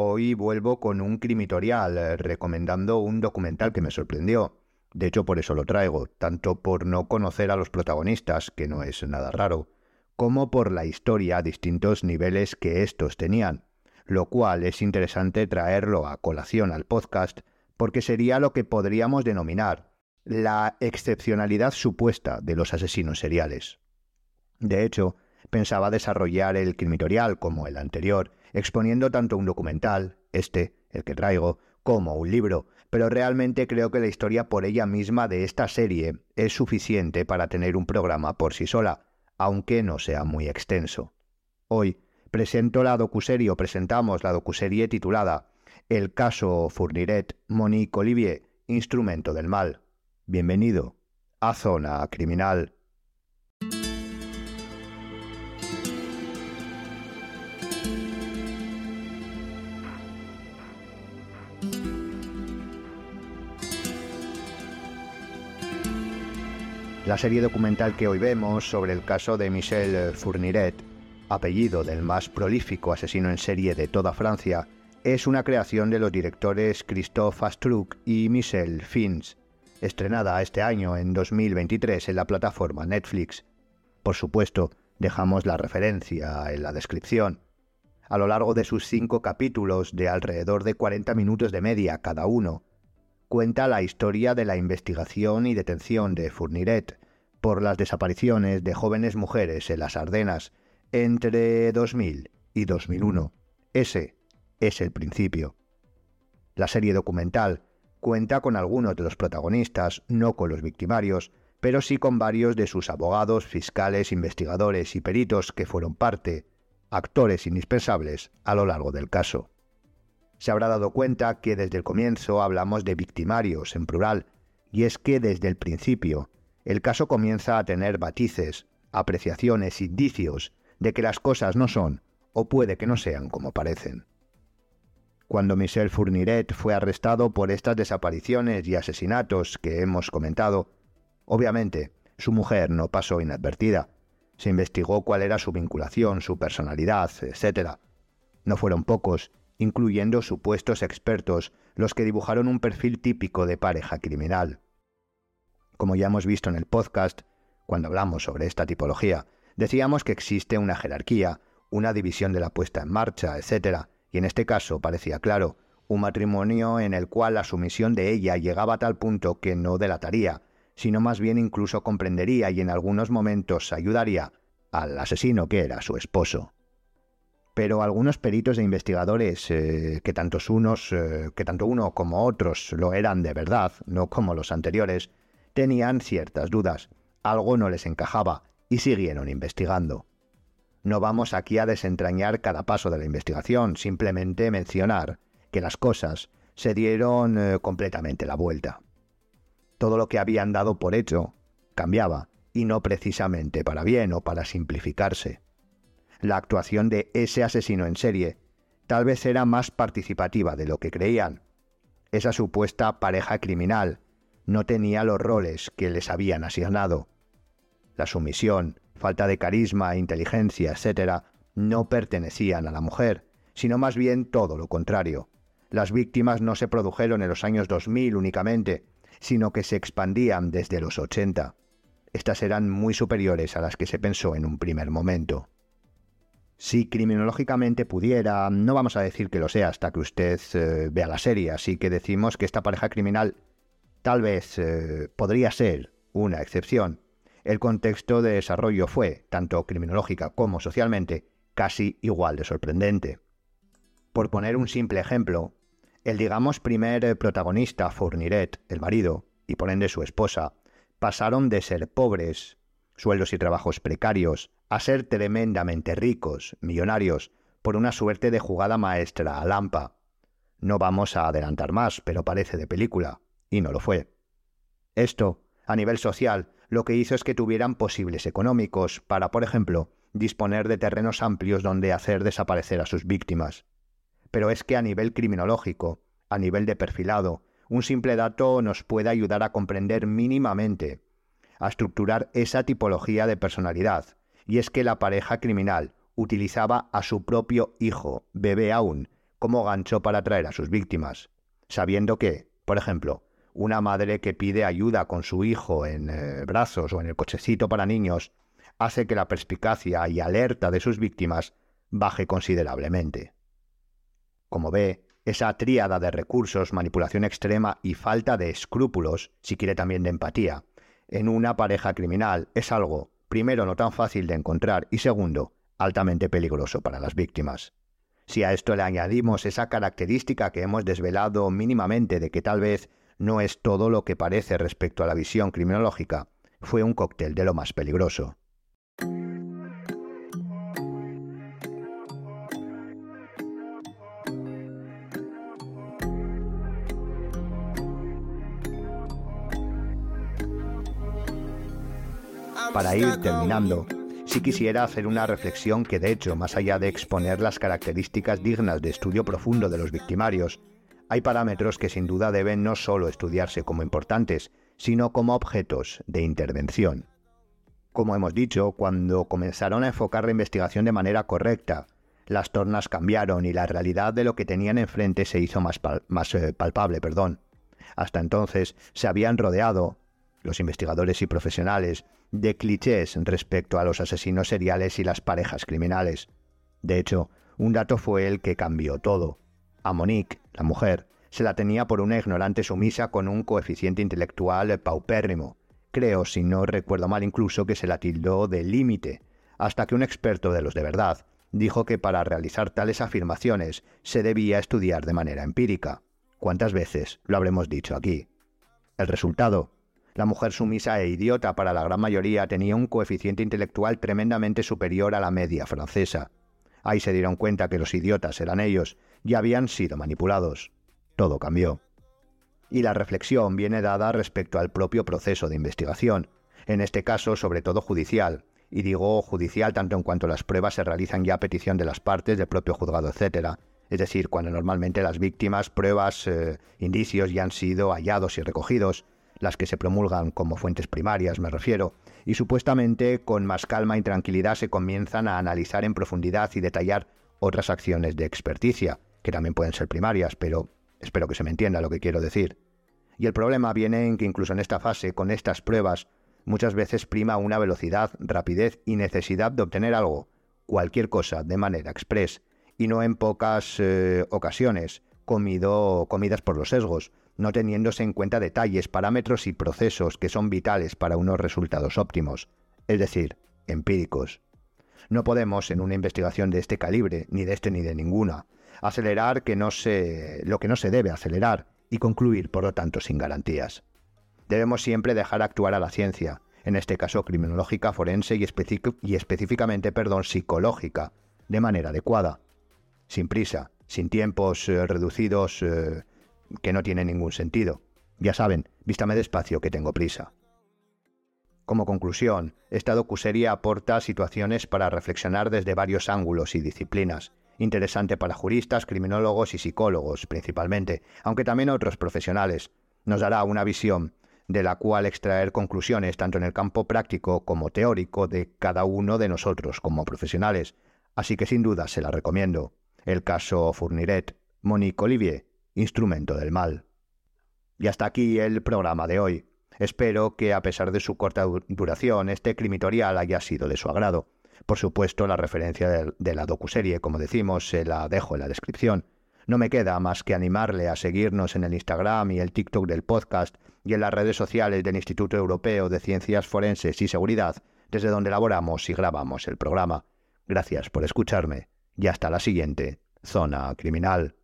Hoy vuelvo con un crimitorial, eh, recomendando un documental que me sorprendió. De hecho, por eso lo traigo, tanto por no conocer a los protagonistas, que no es nada raro, como por la historia a distintos niveles que estos tenían, lo cual es interesante traerlo a colación al podcast, porque sería lo que podríamos denominar la excepcionalidad supuesta de los asesinos seriales. De hecho, pensaba desarrollar el crimitorial como el anterior, exponiendo tanto un documental, este, el que traigo, como un libro, pero realmente creo que la historia por ella misma de esta serie es suficiente para tener un programa por sí sola, aunque no sea muy extenso. Hoy presento la docuserie o presentamos la docuserie titulada El caso Fourniret Monique Olivier, instrumento del mal. Bienvenido a Zona Criminal. La serie documental que hoy vemos sobre el caso de Michel Fourniret, apellido del más prolífico asesino en serie de toda Francia, es una creación de los directores Christophe Astruc y Michel Fins, estrenada este año en 2023 en la plataforma Netflix. Por supuesto, dejamos la referencia en la descripción. A lo largo de sus cinco capítulos, de alrededor de 40 minutos de media cada uno, cuenta la historia de la investigación y detención de Fourniret por las desapariciones de jóvenes mujeres en las Ardenas entre 2000 y 2001. Ese es el principio. La serie documental cuenta con algunos de los protagonistas, no con los victimarios, pero sí con varios de sus abogados, fiscales, investigadores y peritos que fueron parte, actores indispensables a lo largo del caso se habrá dado cuenta que desde el comienzo hablamos de victimarios en plural, y es que desde el principio el caso comienza a tener matices, apreciaciones, indicios de que las cosas no son, o puede que no sean como parecen. Cuando Michel Fourniret fue arrestado por estas desapariciones y asesinatos que hemos comentado, obviamente su mujer no pasó inadvertida. Se investigó cuál era su vinculación, su personalidad, etc. No fueron pocos incluyendo supuestos expertos, los que dibujaron un perfil típico de pareja criminal. Como ya hemos visto en el podcast, cuando hablamos sobre esta tipología, decíamos que existe una jerarquía, una división de la puesta en marcha, etc., y en este caso parecía claro, un matrimonio en el cual la sumisión de ella llegaba a tal punto que no delataría, sino más bien incluso comprendería y en algunos momentos ayudaría al asesino que era su esposo pero algunos peritos e investigadores, eh, que, tantos unos, eh, que tanto uno como otros lo eran de verdad, no como los anteriores, tenían ciertas dudas. Algo no les encajaba y siguieron investigando. No vamos aquí a desentrañar cada paso de la investigación, simplemente mencionar que las cosas se dieron eh, completamente la vuelta. Todo lo que habían dado por hecho cambiaba, y no precisamente para bien o para simplificarse la actuación de ese asesino en serie tal vez era más participativa de lo que creían. Esa supuesta pareja criminal no tenía los roles que les habían asignado. La sumisión, falta de carisma, inteligencia, etc., no pertenecían a la mujer, sino más bien todo lo contrario. Las víctimas no se produjeron en los años 2000 únicamente, sino que se expandían desde los 80. Estas eran muy superiores a las que se pensó en un primer momento. Si criminológicamente pudiera, no vamos a decir que lo sea hasta que usted eh, vea la serie, así que decimos que esta pareja criminal tal vez eh, podría ser una excepción. El contexto de desarrollo fue, tanto criminológica como socialmente, casi igual de sorprendente. Por poner un simple ejemplo, el digamos primer protagonista, Fourniret, el marido, y por ende su esposa, pasaron de ser pobres, sueldos y trabajos precarios, a ser tremendamente ricos, millonarios, por una suerte de jugada maestra a Lampa. No vamos a adelantar más, pero parece de película, y no lo fue. Esto, a nivel social, lo que hizo es que tuvieran posibles económicos para, por ejemplo, disponer de terrenos amplios donde hacer desaparecer a sus víctimas. Pero es que a nivel criminológico, a nivel de perfilado, un simple dato nos puede ayudar a comprender mínimamente, a estructurar esa tipología de personalidad, y es que la pareja criminal utilizaba a su propio hijo, bebé aún, como gancho para atraer a sus víctimas, sabiendo que, por ejemplo, una madre que pide ayuda con su hijo en eh, brazos o en el cochecito para niños hace que la perspicacia y alerta de sus víctimas baje considerablemente. Como ve, esa tríada de recursos, manipulación extrema y falta de escrúpulos, si quiere también de empatía, en una pareja criminal es algo, primero, no tan fácil de encontrar y segundo, altamente peligroso para las víctimas. Si a esto le añadimos esa característica que hemos desvelado mínimamente de que tal vez no es todo lo que parece respecto a la visión criminológica, fue un cóctel de lo más peligroso. Para ir terminando, sí quisiera hacer una reflexión que de hecho, más allá de exponer las características dignas de estudio profundo de los victimarios, hay parámetros que sin duda deben no solo estudiarse como importantes, sino como objetos de intervención. Como hemos dicho, cuando comenzaron a enfocar la investigación de manera correcta, las tornas cambiaron y la realidad de lo que tenían enfrente se hizo más, eh, palpable. Perdón. Hasta entonces se habían rodeado, los investigadores y profesionales, de clichés respecto a los asesinos seriales y las parejas criminales. De hecho, un dato fue el que cambió todo. A Monique, la mujer, se la tenía por una ignorante sumisa con un coeficiente intelectual paupérrimo. Creo, si no recuerdo mal incluso, que se la tildó de límite, hasta que un experto de los de verdad dijo que para realizar tales afirmaciones se debía estudiar de manera empírica. ¿Cuántas veces lo habremos dicho aquí? El resultado, la mujer sumisa e idiota para la gran mayoría tenía un coeficiente intelectual tremendamente superior a la media francesa. Ahí se dieron cuenta que los idiotas eran ellos y habían sido manipulados. Todo cambió. Y la reflexión viene dada respecto al propio proceso de investigación, en este caso sobre todo judicial, y digo judicial tanto en cuanto las pruebas se realizan ya a petición de las partes, del propio juzgado, etc., es decir, cuando normalmente las víctimas, pruebas, eh, indicios ya han sido hallados y recogidos, las que se promulgan como fuentes primarias, me refiero, y supuestamente con más calma y tranquilidad se comienzan a analizar en profundidad y detallar otras acciones de experticia, que también pueden ser primarias, pero espero que se me entienda lo que quiero decir. Y el problema viene en que incluso en esta fase, con estas pruebas, muchas veces prima una velocidad, rapidez y necesidad de obtener algo, cualquier cosa, de manera express, y no en pocas eh, ocasiones, comido, comidas por los sesgos, no teniéndose en cuenta detalles, parámetros y procesos que son vitales para unos resultados óptimos, es decir, empíricos. No podemos, en una investigación de este calibre, ni de este ni de ninguna, acelerar que no se, lo que no se debe acelerar y concluir, por lo tanto, sin garantías. Debemos siempre dejar actuar a la ciencia, en este caso criminológica, forense y, específicamente perdón, psicológica, de manera adecuada, sin prisa, sin tiempos eh, reducidos eh, que no tiene ningún sentido. Ya saben, vístame despacio que tengo prisa. Como conclusión, esta docuserie aporta situaciones para reflexionar desde varios ángulos y disciplinas, interesante para juristas, criminólogos y psicólogos principalmente, aunque también otros profesionales. Nos dará una visión de la cual extraer conclusiones tanto en el campo práctico como teórico de cada uno de nosotros como profesionales, así que sin duda se la recomiendo. El caso Fourniret, Monique Olivier, instrumento del mal. Y hasta aquí el programa de hoy. Espero que a pesar de su corta duración, este crimitorial haya sido de su agrado. Por supuesto, la referencia de, la docuserie, como decimos, se la dejo en la descripción. No me queda más que animarle a seguirnos en el Instagram y el TikTok del podcast y en las redes sociales del Instituto Europeo de Ciencias Forenses y Seguridad, desde donde elaboramos y grabamos el programa. Gracias por escucharme y hasta la siguiente Zona Criminal.